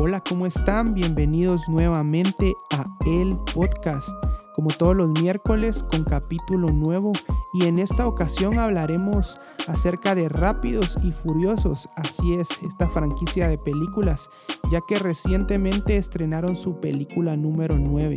Hola, ¿cómo están? Bienvenidos nuevamente a El Podcast, como todos los miércoles con capítulo nuevo y en esta ocasión hablaremos acerca de Rápidos y Furiosos, así es, esta franquicia de películas, ya que recientemente estrenaron su película número 9.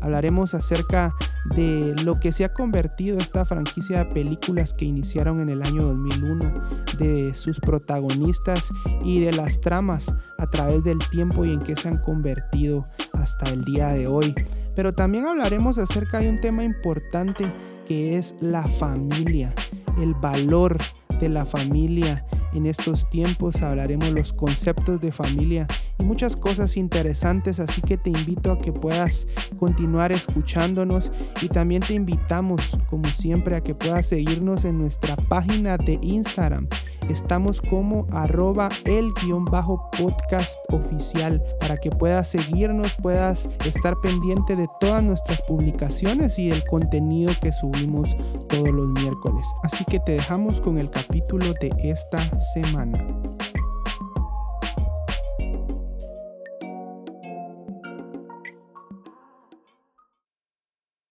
Hablaremos acerca de lo que se ha convertido esta franquicia de películas que iniciaron en el año 2001, de sus protagonistas y de las tramas a través del tiempo y en qué se han convertido hasta el día de hoy. Pero también hablaremos acerca de un tema importante que es la familia, el valor de la familia en estos tiempos hablaremos los conceptos de familia y muchas cosas interesantes, así que te invito a que puedas continuar escuchándonos y también te invitamos, como siempre, a que puedas seguirnos en nuestra página de Instagram Estamos como arroba el guion bajo podcast oficial para que puedas seguirnos, puedas estar pendiente de todas nuestras publicaciones y del contenido que subimos todos los miércoles. Así que te dejamos con el capítulo de esta semana.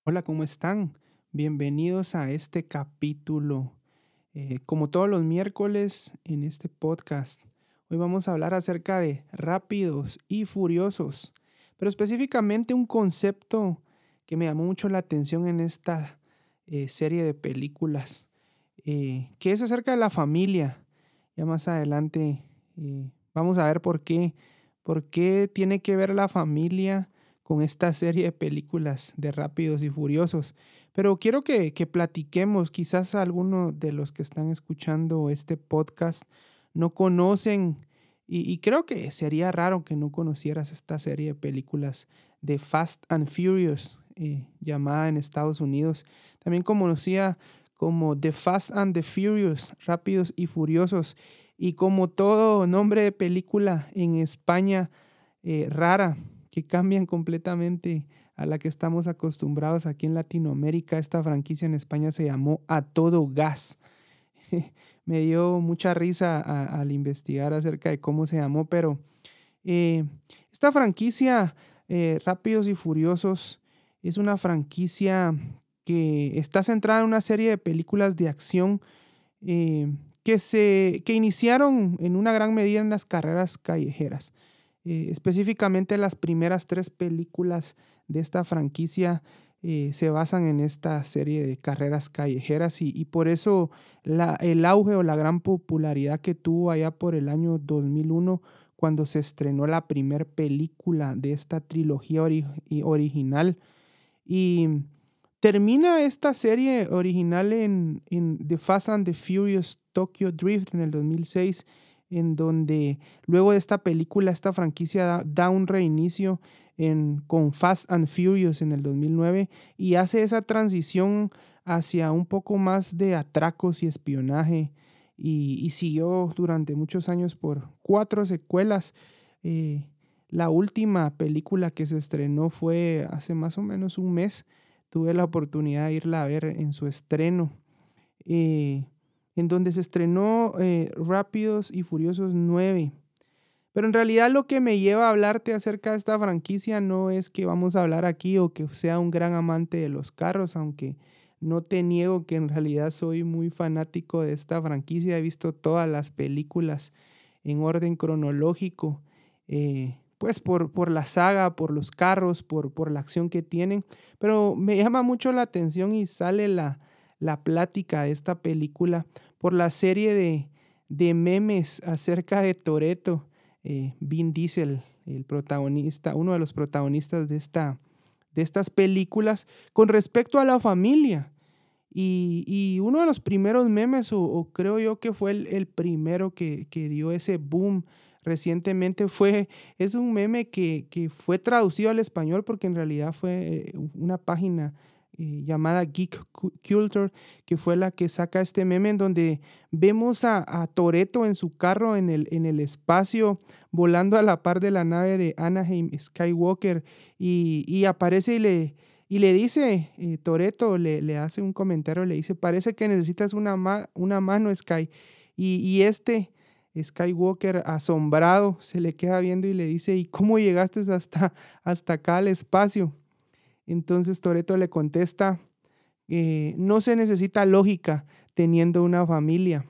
Hola, ¿cómo están? Bienvenidos a este capítulo eh, como todos los miércoles en este podcast, hoy vamos a hablar acerca de rápidos y furiosos, pero específicamente un concepto que me llamó mucho la atención en esta eh, serie de películas, eh, que es acerca de la familia. Ya más adelante vamos a ver por qué, por qué tiene que ver la familia con esta serie de películas de Rápidos y Furiosos. Pero quiero que, platiquemos, quizás algunos de los que están escuchando este podcast no conocen, y, creo que sería raro que no conocieras esta serie de películas de Fast and Furious, eh, llamada en Estados Unidos, también conocía como The Fast and the Furious, Rápidos y Furiosos, y como todo nombre de película en España eh, rara, que cambian completamente a la que estamos acostumbrados aquí en Latinoamérica. Esta franquicia en España se llamó A Todo Gas. Me dio mucha risa al investigar acerca de cómo se llamó, pero eh, esta franquicia eh, Rápidos y Furiosos es una franquicia que está centrada en una serie de películas de acción eh, que, se, que iniciaron en una gran medida en las carreras callejeras. Eh, específicamente las primeras tres películas de esta franquicia eh, se basan en esta serie de carreras callejeras y, por eso el auge o la gran popularidad que tuvo allá por el año 2001 cuando se estrenó la primera película de esta trilogía original. Y termina esta serie original en, en The Fast and the Furious Tokyo Drift en el 2006 en donde luego de esta película, esta franquicia da, un reinicio en, con Fast and Furious en el 2009 y hace esa transición hacia un poco más de atracos y espionaje y, siguió durante muchos años por cuatro secuelas. Eh, la última película que se estrenó fue hace más o menos un mes. Tuve la oportunidad de irla a ver en su estreno. Eh, en donde se estrenó eh, Rápidos y Furiosos 9. Pero en realidad lo que me lleva a hablarte acerca de esta franquicia no es que vamos a hablar aquí o que sea un gran amante de los carros, aunque no te niego que en realidad soy muy fanático de esta franquicia. He visto todas las películas en orden cronológico, eh, pues por, por, la saga, por los carros, por, por la acción que tienen. Pero me llama mucho la atención y sale la, la plática de esta película por la serie de, de memes acerca de Toreto, eh, Vin Diesel, el protagonista, uno de los protagonistas de, esta, de estas películas, con respecto a la familia. Y, uno de los primeros memes, o, creo yo que fue el, primero que, que, dio ese boom recientemente, fue, es un meme que, que, fue traducido al español porque en realidad fue eh, una página eh, llamada Geek Culture, que fue la que saca este meme en donde vemos a, a Toreto en su carro en el, en el espacio, volando a la par de la nave de Anaheim Skywalker, y, aparece y le, y le dice, eh, Toreto le, le, hace un comentario, le dice, parece que necesitas una, una mano, Sky. Y, y este Skywalker, asombrado, se le queda viendo y le dice, ¿y cómo llegaste hasta, hasta acá al espacio? Entonces Toreto le contesta, eh, no se necesita lógica teniendo una familia.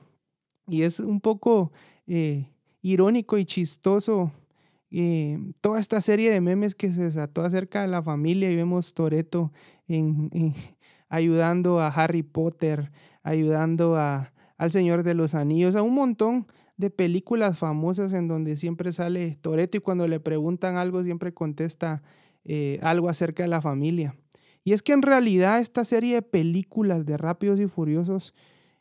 Y es un poco eh, irónico y chistoso eh, toda esta serie de memes que se desató acerca de la familia y vemos Toreto ayudando a Harry Potter, ayudando a, al Señor de los Anillos, a un montón de películas famosas en donde siempre sale Toreto y cuando le preguntan algo siempre contesta eh, algo acerca de la familia. Y es que en realidad esta serie de películas de Rápidos y Furiosos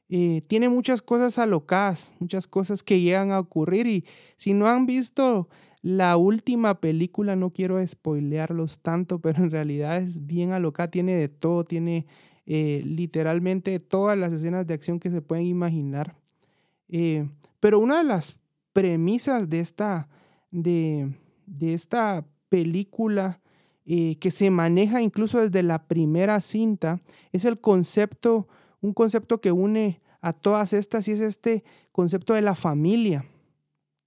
eh, tiene muchas cosas alocadas, muchas cosas que llegan a ocurrir y si no han visto la última película, no quiero spoilearlos tanto, pero en realidad es bien alocada, tiene de todo, tiene eh, literalmente todas las escenas de acción que se pueden imaginar. pero una de las premisas de esta, de, de esta película eh, que se maneja incluso desde la primera cinta, es el concepto, un concepto que une a todas estas y es este concepto de la familia.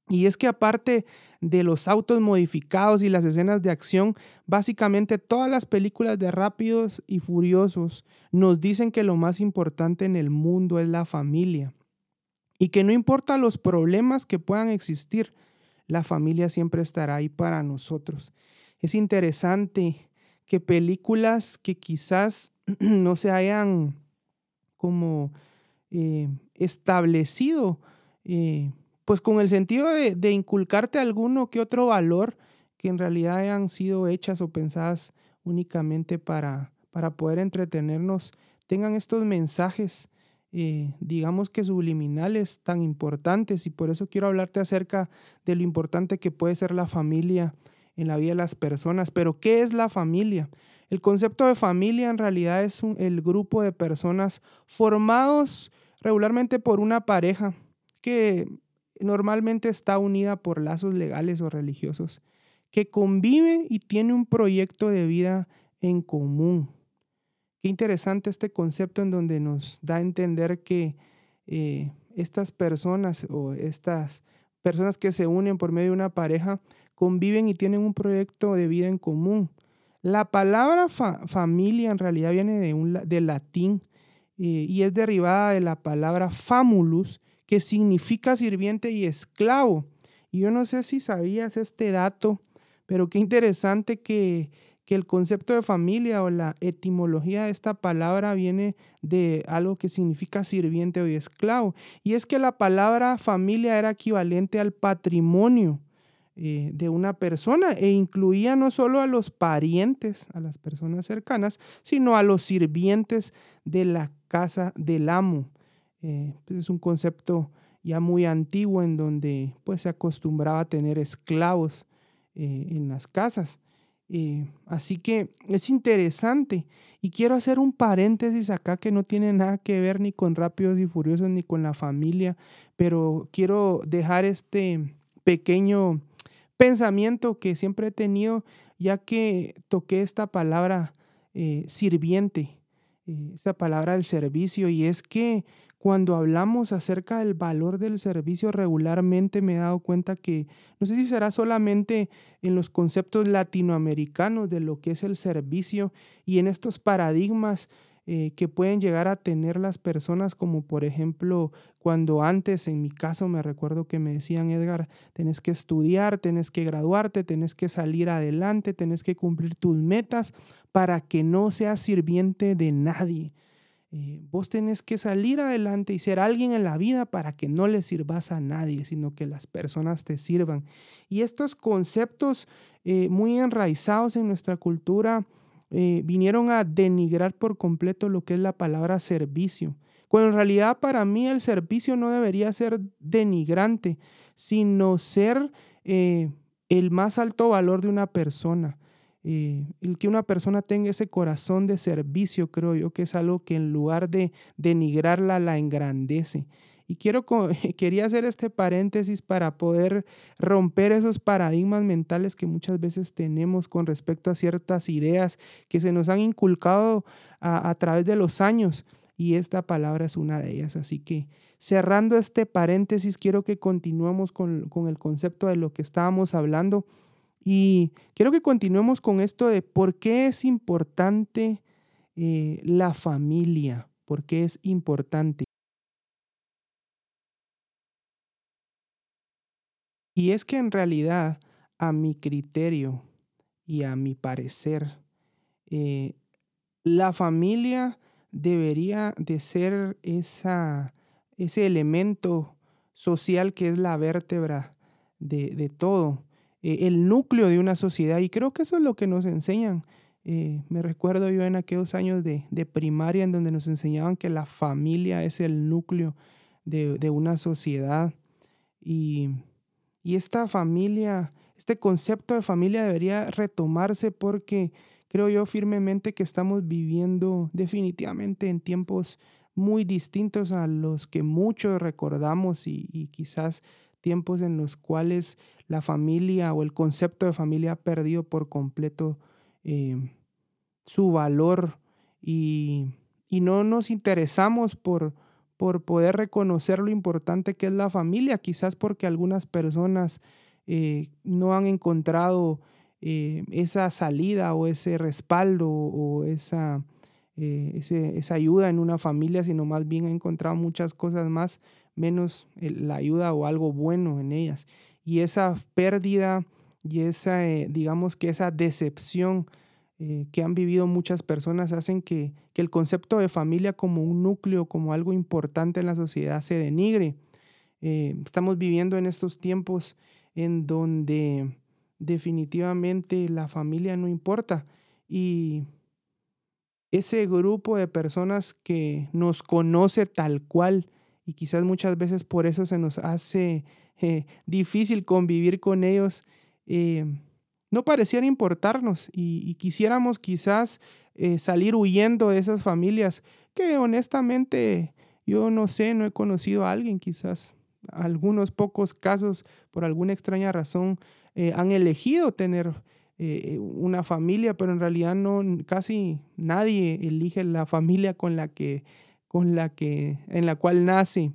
Y es que aparte de los autos modificados y las escenas de acción, básicamente todas las películas de Rápidos y Furiosos nos dicen que lo más importante en el mundo es la familia. Y que no importa los problemas que puedan existir, la familia siempre estará ahí para nosotros es interesante que películas que quizás no se hayan como eh, establecido, eh, pues con el sentido de, inculcarte alguno que otro valor que en realidad hayan sido hechas o pensadas únicamente para, para poder entretenernos, tengan estos mensajes, eh, digamos que subliminales tan importantes. Y por eso quiero hablarte acerca de lo importante que puede ser la familia en la vida de las personas. Pero, ¿qué es la familia? El concepto de familia en realidad es el grupo de personas formados regularmente por una pareja que normalmente está unida por lazos legales o religiosos, que convive y tiene un proyecto de vida en común. Qué interesante este concepto en donde nos da a entender que eh, estas personas o estas personas que se unen por medio de una pareja conviven y tienen un proyecto de vida en común. La palabra familia en realidad viene de un, del latín eh, y es derivada de la palabra famulus, que significa sirviente y esclavo. Y yo no sé si sabías este dato, pero qué interesante que, que el concepto de familia o la etimología de esta palabra viene de algo que significa sirviente o esclavo. Y es que la palabra familia era equivalente al patrimonio eh, de una persona e incluía no solo a los parientes, a las personas cercanas, sino a los sirvientes de la casa del amo. Eh, pues es un concepto ya muy antiguo en donde pues se acostumbraba a tener esclavos eh, en las casas. así que es interesante y quiero hacer un paréntesis acá que no tiene nada que ver ni con Rápidos y Furiosos ni con la familia, pero quiero dejar este pequeño pensamiento que siempre he tenido, ya que toqué esta palabra eh, sirviente, eh, esta palabra del servicio, y es que cuando hablamos acerca del valor del servicio regularmente me he dado cuenta que no sé si será solamente en los conceptos latinoamericanos de lo que es el servicio y en estos paradigmas eh, que pueden llegar a tener las personas, como por ejemplo cuando antes, en mi caso, me recuerdo que me decían, Edgar, tenés que estudiar, tenés que graduarte, tenés que salir adelante, tenés que cumplir tus metas para que no seas sirviente de nadie. Eh, vos tenés que salir adelante y ser alguien en la vida para que no le sirvas a nadie, sino que las personas te sirvan. Y estos conceptos eh, muy enraizados en nuestra cultura, eh, vinieron a denigrar por completo lo que es la palabra servicio. Cuando en realidad para mí el servicio no debería ser denigrante, sino ser eh, el más alto valor de una persona. Eh, el que una persona tenga ese corazón de servicio, creo yo que es algo que en lugar de denigrarla, la engrandece. Y quiero, quería hacer este paréntesis para poder romper esos paradigmas mentales que muchas veces tenemos con respecto a ciertas ideas que se nos han inculcado a, través de los años. Y esta palabra es una de ellas. Así que cerrando este paréntesis, quiero que continuemos con, el concepto de lo que estábamos hablando y quiero que continuemos con esto de por qué es importante eh, la familia, por qué es importante. Y es que en realidad, a mi criterio y a mi parecer, eh, la familia debería de ser esa, ese elemento social que es la vértebra de, todo, eh, el núcleo de una sociedad. Y creo que eso es lo que nos enseñan. Eh, me recuerdo yo en aquellos años de, primaria en donde nos enseñaban que la familia es el núcleo de, de una sociedad. Y y esta familia, este concepto de familia debería retomarse porque creo yo firmemente que estamos viviendo definitivamente en tiempos muy distintos a los que muchos recordamos y, quizás tiempos en los cuales la familia o el concepto de familia ha perdido por completo eh, su valor y, y, no nos interesamos por, por poder reconocer lo importante que es la familia, quizás porque algunas personas eh, no han encontrado eh, esa salida o ese respaldo o esa, eh, esa ayuda en una familia, sino más bien han encontrado muchas cosas más, menos la ayuda o algo bueno en ellas. Y esa pérdida y esa, digamos que esa decepción eh, que han vivido muchas personas hacen que, el concepto de familia como un núcleo, como algo importante en la sociedad se denigre. Eh, estamos viviendo en estos tiempos en donde definitivamente la familia no importa y ese grupo de personas que nos conoce tal cual y quizás muchas veces por eso se nos hace eh, difícil convivir con ellos, no parecían importarnos y, quisiéramos quizás eh, salir huyendo de esas familias que honestamente yo no sé, no he conocido a alguien, quizás algunos pocos casos por alguna extraña razón eh, han elegido tener eh, una familia, pero en realidad no casi nadie elige la familia con la que con la que en la cual nace.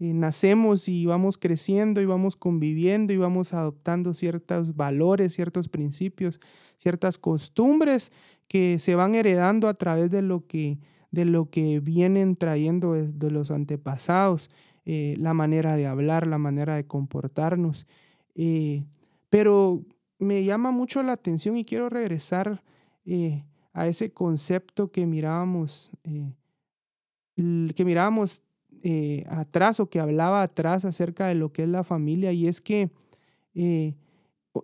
Eh, nacemos y vamos creciendo y vamos conviviendo y vamos adoptando ciertos valores, ciertos principios, ciertas costumbres que se van heredando a través de lo que, de lo que vienen trayendo de, los antepasados, eh, la manera de hablar, la manera de comportarnos. Eh, pero me llama mucho la atención y quiero regresar a ese concepto que mirábamos, que mirábamos eh, atrás o que hablaba atrás acerca de lo que es la familia y es que eh,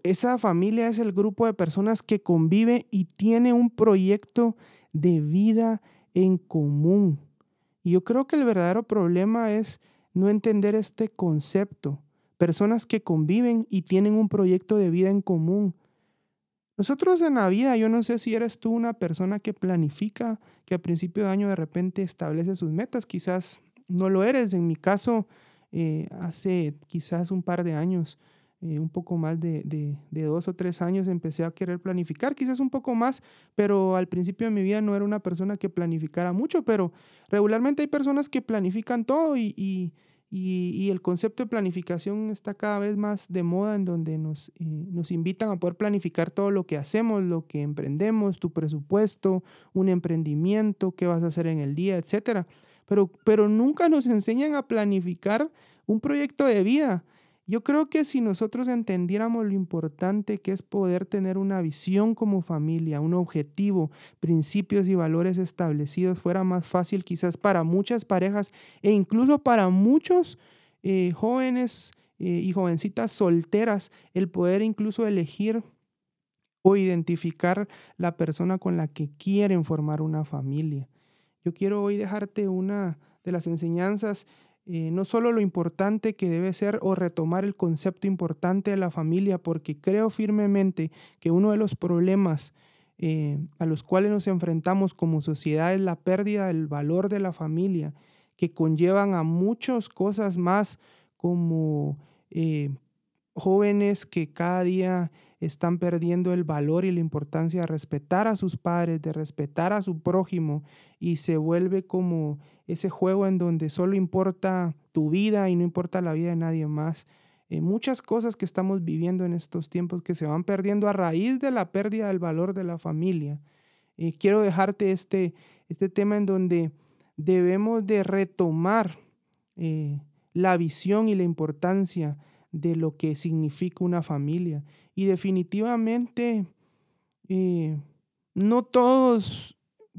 esa familia es el grupo de personas que convive y tiene un proyecto de vida en común. Y yo creo que el verdadero problema es no entender este concepto. Personas que conviven y tienen un proyecto de vida en común. Nosotros en la vida, yo no sé si eres tú una persona que planifica, que a principio de año de repente establece sus metas, quizás no lo eres. En mi caso, eh, hace quizás un par de años, eh, un poco más de, de, dos o tres años, empecé a querer planificar, quizás un poco más, pero al principio de mi vida no era una persona que planificara mucho, pero regularmente hay personas que planifican todo y, y, y, el concepto de planificación está cada vez más de moda en donde nos, eh, nos invitan a poder planificar todo lo que hacemos, lo que emprendemos, tu presupuesto, un emprendimiento, qué vas a hacer en el día, etcétera pero, nunca nos enseñan a planificar un proyecto de vida. Yo creo que si nosotros entendiéramos lo importante que es poder tener una visión como familia, un objetivo, principios y valores establecidos, fuera más fácil quizás para muchas parejas e incluso para muchos eh, jóvenes eh, y jovencitas solteras el poder incluso elegir o identificar la persona con la que quieren formar una familia. Yo quiero hoy dejarte una de las enseñanzas, eh, no solo lo importante que debe ser o retomar el concepto importante de la familia, porque creo firmemente que uno de los problemas eh, a los cuales nos enfrentamos como sociedad es la pérdida del valor de la familia, que conllevan a muchas cosas más como eh, jóvenes que cada día están perdiendo el valor y la importancia de respetar a sus padres, de respetar a su prójimo y se vuelve como ese juego en donde solo importa tu vida y no importa la vida de nadie más. Eh, muchas cosas que estamos viviendo en estos tiempos que se van perdiendo a raíz de la pérdida del valor de la familia. Eh, quiero dejarte este, este tema en donde debemos de retomar eh, la visión y la importancia de lo que significa una familia. Y definitivamente eh, no todos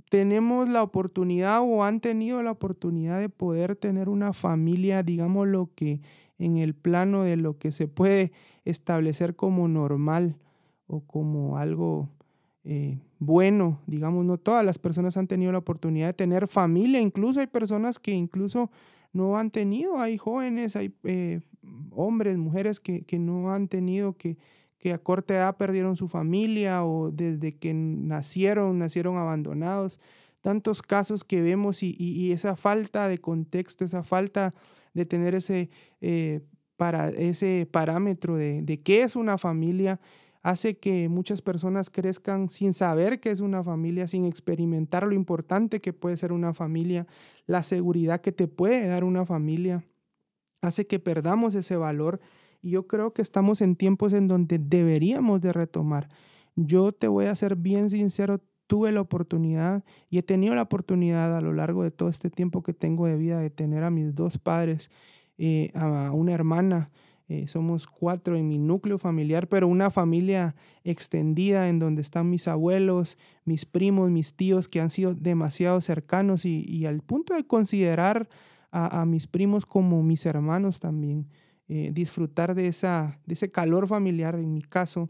tenemos la oportunidad o han tenido la oportunidad de poder tener una familia, digamos lo que en el plano de lo que se puede establecer como normal o como algo eh, bueno, digamos, no todas las personas han tenido la oportunidad de tener familia, incluso hay personas que incluso no han tenido, hay jóvenes, hay eh, hombres, mujeres que, no han tenido, que, que a corta edad perdieron su familia o desde que nacieron, nacieron abandonados. Tantos casos que vemos y, esa falta de contexto, esa falta de tener ese, eh, para, ese parámetro de, de qué es una familia, hace que muchas personas crezcan sin saber qué es una familia, sin experimentar lo importante que puede ser una familia, la seguridad que te puede dar una familia, hace que perdamos ese valor. Y yo creo que estamos en tiempos en donde deberíamos de retomar. Yo te voy a ser bien sincero, tuve la oportunidad y he tenido la oportunidad a lo largo de todo este tiempo que tengo de vida de tener a mis dos padres, eh, a una hermana, eh, somos cuatro en mi núcleo familiar, pero una familia extendida en donde están mis abuelos, mis primos, mis tíos que han sido demasiado cercanos y, al punto de considerar a, mis primos como mis hermanos también. Eh, disfrutar de, esa, de ese calor familiar en mi caso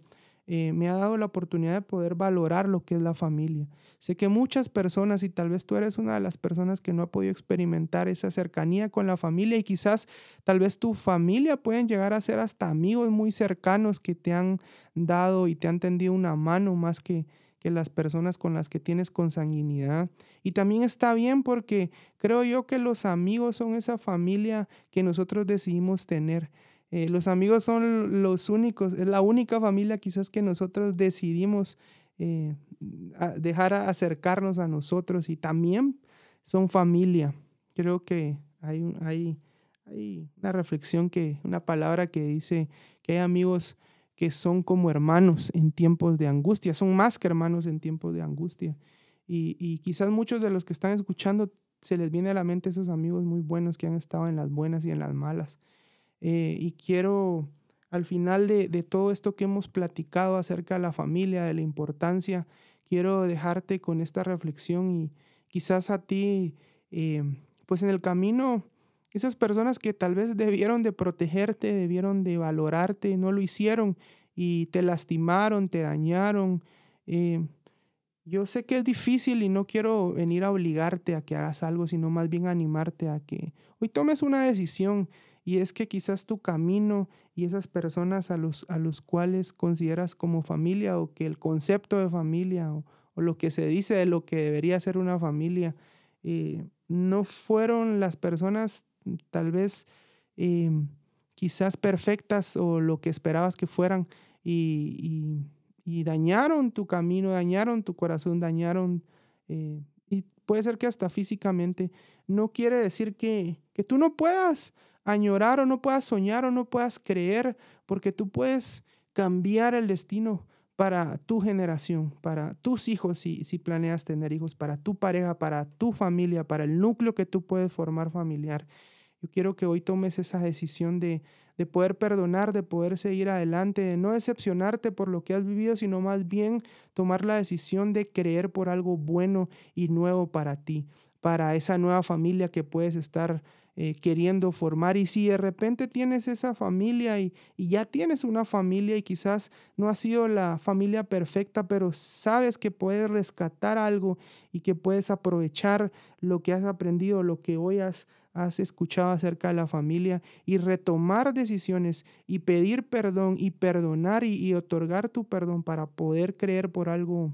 eh, me ha dado la oportunidad de poder valorar lo que es la familia. Sé que muchas personas, y tal vez tú eres una de las personas que no ha podido experimentar esa cercanía con la familia y quizás tal vez tu familia pueden llegar a ser hasta amigos muy cercanos que te han dado y te han tendido una mano más que, que las personas con las que tienes consanguinidad. Y también está bien porque creo yo que los amigos son esa familia que nosotros decidimos tener. Eh, los amigos son los únicos, es la única familia quizás que nosotros decidimos eh, dejar acercarnos a nosotros y también son familia. Creo que hay, una reflexión, que, una palabra que dice que hay amigos que son como hermanos en tiempos de angustia, son más que hermanos en tiempos de angustia. Y, y quizás muchos de los que están escuchando se les viene a la mente esos amigos muy buenos que han estado en las buenas y en las malas. Eh, y quiero, al final de, todo esto que hemos platicado acerca de la familia, de la importancia, quiero dejarte con esta reflexión y quizás a ti, eh, pues en el camino, esas personas que tal vez debieron de protegerte, debieron de valorarte, no lo hicieron y te lastimaron, te dañaron. Eh, yo sé que es difícil y no quiero venir a obligarte a que hagas algo, sino más bien animarte a que hoy tomes una decisión y es que quizás tu camino y esas personas a los, a los cuales consideras como familia o que el concepto de familia o, lo que se dice de lo que debería ser una familia, eh, no fueron las personas tal vez em, quizás perfectas o lo que esperabas que fueran y, dañaron tu camino, dañaron tu corazón, dañaron, eh, y puede ser que hasta físicamente, no quiere decir que, que tú no puedas añorar o no puedas soñar o no puedas creer, porque tú puedes cambiar el destino para tu generación, para tus hijos, si, si planeas tener hijos, para tu pareja, para tu familia, para el núcleo que tú puedes formar familiar. Yo quiero que hoy tomes esa decisión de, de poder perdonar, de poder seguir adelante, de no decepcionarte por lo que has vivido, sino más bien tomar la decisión de creer por algo bueno y nuevo para ti, para esa nueva familia que puedes estar eh, queriendo formar. Y si de repente tienes esa familia y, ya tienes una familia y quizás no ha sido la familia perfecta, pero sabes que puedes rescatar algo y que puedes aprovechar lo que has aprendido, lo que hoy has, escuchado acerca de la familia y retomar decisiones y pedir perdón y perdonar y, y otorgar tu perdón para poder creer por algo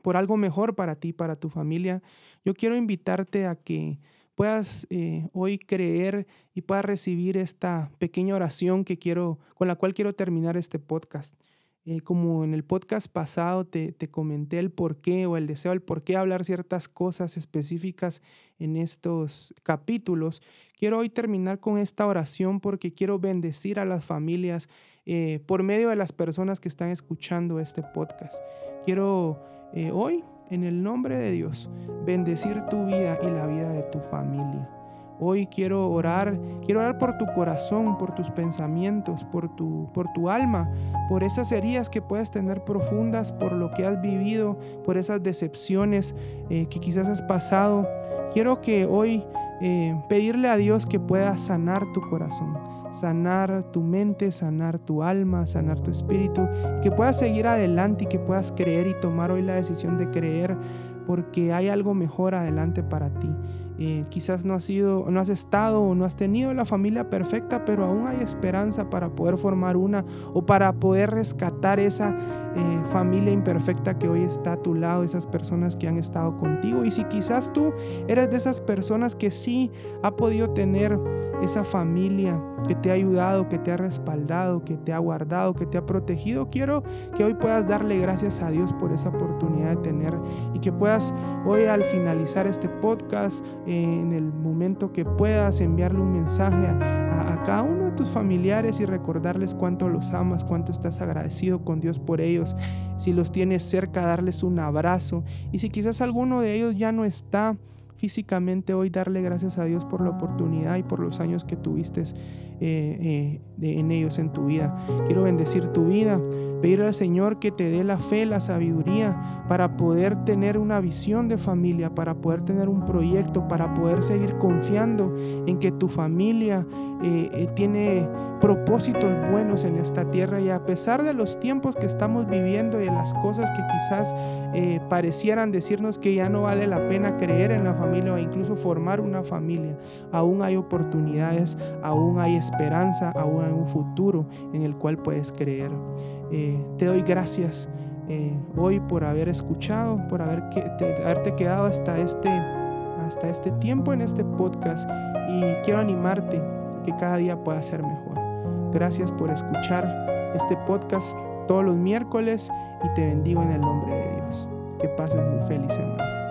por algo mejor para ti, para tu familia, yo quiero invitarte a que puedas eh, hoy creer y puedas recibir esta pequeña oración que quiero, con la cual quiero terminar este podcast. Eh, como en el podcast pasado te, comenté el por qué o el deseo, el por qué hablar ciertas cosas específicas en estos capítulos, quiero hoy terminar con esta oración porque quiero bendecir a las familias eh, por medio de las personas que están escuchando este podcast. Quiero hoy, en el nombre de Dios, bendecir tu vida y la vida de tu familia. Hoy quiero orar, quiero orar por tu corazón, por tus pensamientos, por tu, por tu alma, por esas heridas que puedes tener profundas, por lo que has vivido, por esas decepciones eh, que quizás has pasado. Quiero que hoy eh, pedirle a Dios que pueda sanar tu corazón, sanar tu mente, sanar tu alma, sanar tu espíritu, que puedas seguir adelante y que puedas creer y tomar hoy la decisión de creer porque hay algo mejor adelante para ti. Eh, quizás no has sido, no has estado o no has tenido la familia perfecta, pero aún hay esperanza para poder formar una o para poder rescatar esa eh, familia imperfecta que hoy está a tu lado, esas personas que han estado contigo. Y si quizás tú eres de esas personas que sí ha podido tener esa familia que te ha ayudado, que te ha respaldado, que te ha guardado, que te ha protegido, quiero que hoy puedas darle gracias a Dios por esa oportunidad de tener y que puedas hoy al finalizar este podcast, en el momento que puedas enviarle un mensaje a cada uno de tus familiares y recordarles cuánto los amas, cuánto estás agradecido con Dios por ellos si los tienes cerca, darles un abrazo. Y si quizás alguno de ellos ya no está físicamente hoy, darle gracias a Dios por la oportunidad y por los años que tuviste eh, eh, en ellos en tu vida. Quiero bendecir tu vida, pedir al Señor que te dé la fe, la sabiduría para poder tener una visión de familia, para poder tener un proyecto, para poder seguir confiando en que tu familia eh, tiene propósitos buenos en esta tierra y a pesar de los tiempos que estamos viviendo y de las cosas que quizás parecieran decirnos que ya no vale la pena creer en la familia o incluso formar una familia, aún hay oportunidades, aún hay esperanza aún en un futuro en el cual puedes creer. Eh, te doy gracias eh, hoy por haber escuchado, por haber haberte quedado hasta este, hasta este tiempo en este podcast y quiero animarte que cada día pueda ser mejor. Gracias por escuchar este podcast todos los miércoles y te bendigo en el nombre de Dios. Que pases muy feliz semana.